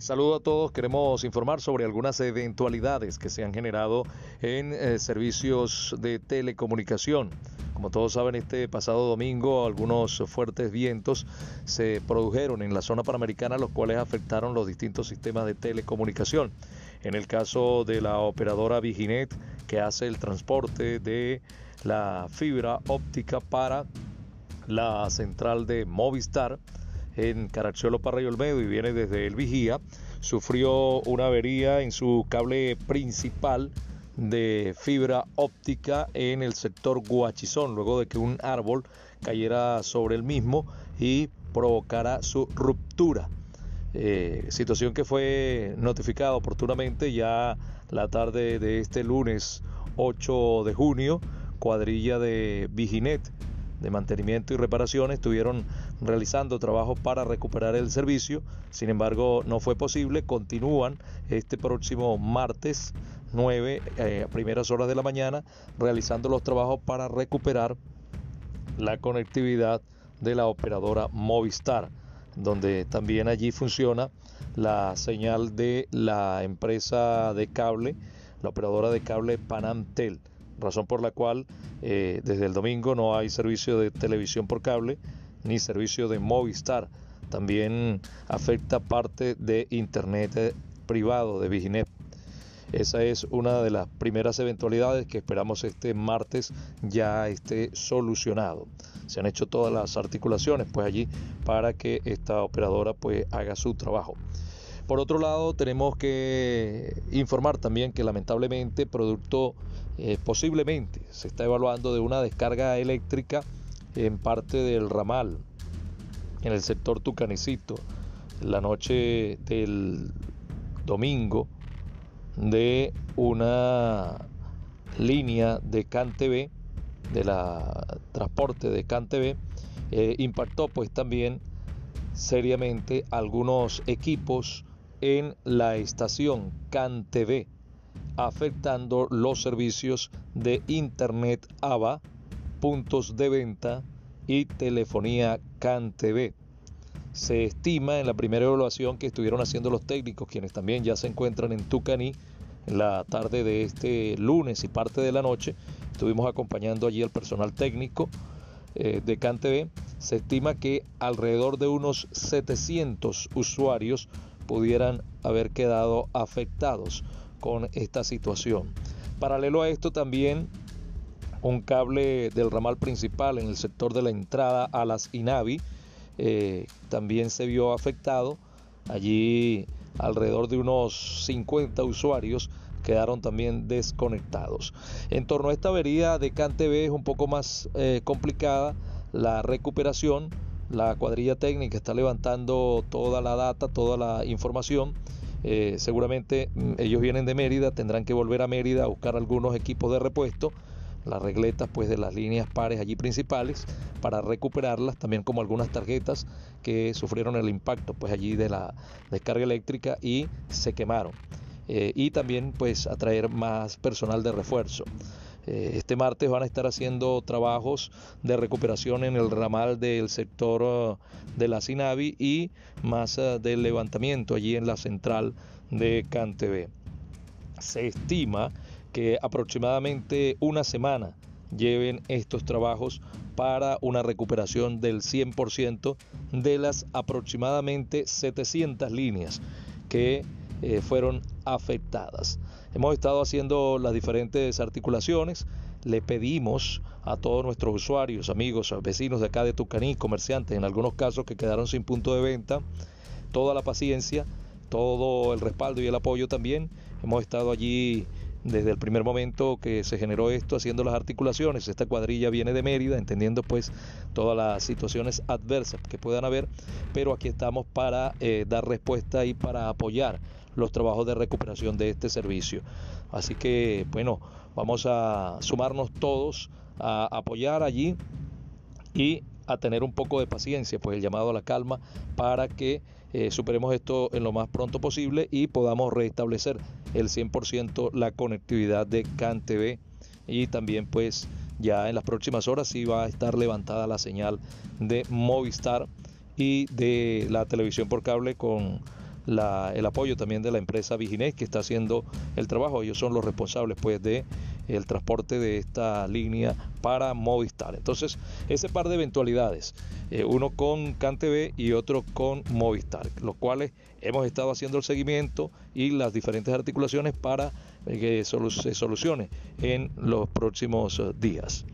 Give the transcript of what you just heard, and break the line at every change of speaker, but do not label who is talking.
Saludo a todos, queremos informar sobre algunas eventualidades que se han generado en eh, servicios de telecomunicación. Como todos saben, este pasado domingo algunos fuertes vientos se produjeron en la zona panamericana, los cuales afectaron los distintos sistemas de telecomunicación. En el caso de la operadora Viginet, que hace el transporte de la fibra óptica para la central de Movistar, en Carachuelo Parra y Olmedo y viene desde el Vigía, sufrió una avería en su cable principal de fibra óptica en el sector Guachizón, luego de que un árbol cayera sobre el mismo y provocara su ruptura. Eh, situación que fue notificada oportunamente ya la tarde de este lunes 8 de junio, cuadrilla de Viginet de mantenimiento y reparación estuvieron realizando trabajos para recuperar el servicio. Sin embargo, no fue posible. Continúan este próximo martes 9 eh, a primeras horas de la mañana realizando los trabajos para recuperar la conectividad de la operadora Movistar, donde también allí funciona la señal de la empresa de cable, la operadora de cable Panamtel razón por la cual eh, desde el domingo no hay servicio de televisión por cable ni servicio de Movistar. También afecta parte de Internet eh, privado de Viginet. Esa es una de las primeras eventualidades que esperamos este martes ya esté solucionado. Se han hecho todas las articulaciones pues allí para que esta operadora pues haga su trabajo. Por otro lado, tenemos que informar también que lamentablemente producto eh, posiblemente se está evaluando de una descarga eléctrica en parte del ramal, en el sector Tucanecito, la noche del domingo, de una línea de CanTV, de la transporte de CanTV, eh, impactó pues también seriamente algunos equipos en la estación CanTV afectando los servicios de Internet ABA, puntos de venta y telefonía CAN TV. Se estima en la primera evaluación que estuvieron haciendo los técnicos, quienes también ya se encuentran en Tucaní, en la tarde de este lunes y parte de la noche, estuvimos acompañando allí al personal técnico eh, de CAN TV, se estima que alrededor de unos 700 usuarios pudieran haber quedado afectados con esta situación. Paralelo a esto también un cable del ramal principal en el sector de la entrada a las INAVI eh, también se vio afectado. Allí alrededor de unos 50 usuarios quedaron también desconectados. En torno a esta avería de CanTV es un poco más eh, complicada la recuperación. La cuadrilla técnica está levantando toda la data, toda la información eh, seguramente mm, ellos vienen de Mérida, tendrán que volver a Mérida a buscar algunos equipos de repuesto, las regletas pues de las líneas pares allí principales para recuperarlas, también como algunas tarjetas que sufrieron el impacto pues allí de la descarga eléctrica y se quemaron. Eh, y también pues atraer más personal de refuerzo. Eh, este martes van a estar haciendo trabajos de recuperación en el ramal del sector uh, de la Sinavi y más uh, del levantamiento allí en la central de CanTV. Se estima que aproximadamente una semana lleven estos trabajos para una recuperación del 100% de las aproximadamente 700 líneas que eh, fueron afectadas. Hemos estado haciendo las diferentes articulaciones. Le pedimos a todos nuestros usuarios, amigos, vecinos de acá de Tucaní, comerciantes, en algunos casos que quedaron sin punto de venta, toda la paciencia, todo el respaldo y el apoyo también. Hemos estado allí desde el primer momento que se generó esto haciendo las articulaciones. Esta cuadrilla viene de Mérida, entendiendo pues todas las situaciones adversas que puedan haber, pero aquí estamos para eh, dar respuesta y para apoyar los trabajos de recuperación de este servicio. Así que, bueno, vamos a sumarnos todos a apoyar allí y a tener un poco de paciencia, pues el llamado a la calma para que eh, superemos esto en lo más pronto posible y podamos restablecer el 100% la conectividad de CAN TV y también pues ya en las próximas horas sí va a estar levantada la señal de Movistar y de la televisión por cable con el apoyo también de la empresa Viginés que está haciendo el trabajo. Ellos son los responsables pues de el transporte de esta línea para Movistar. Entonces, ese par de eventualidades, eh, uno con CanTV y otro con Movistar, los cuales hemos estado haciendo el seguimiento y las diferentes articulaciones para que se solucione en los próximos días.